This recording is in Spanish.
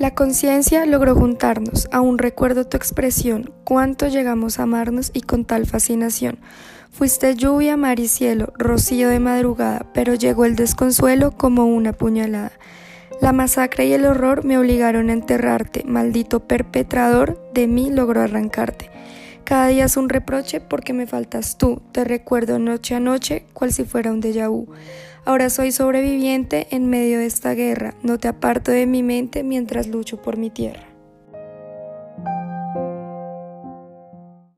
La conciencia logró juntarnos, aún recuerdo tu expresión, cuánto llegamos a amarnos y con tal fascinación. Fuiste lluvia, mar y cielo, rocío de madrugada, pero llegó el desconsuelo como una puñalada. La masacre y el horror me obligaron a enterrarte, maldito perpetrador, de mí logró arrancarte. Cada día es un reproche porque me faltas tú, te recuerdo noche a noche, cual si fuera un déjà. Ahora soy sobreviviente en medio de esta guerra, no te aparto de mi mente mientras lucho por mi tierra.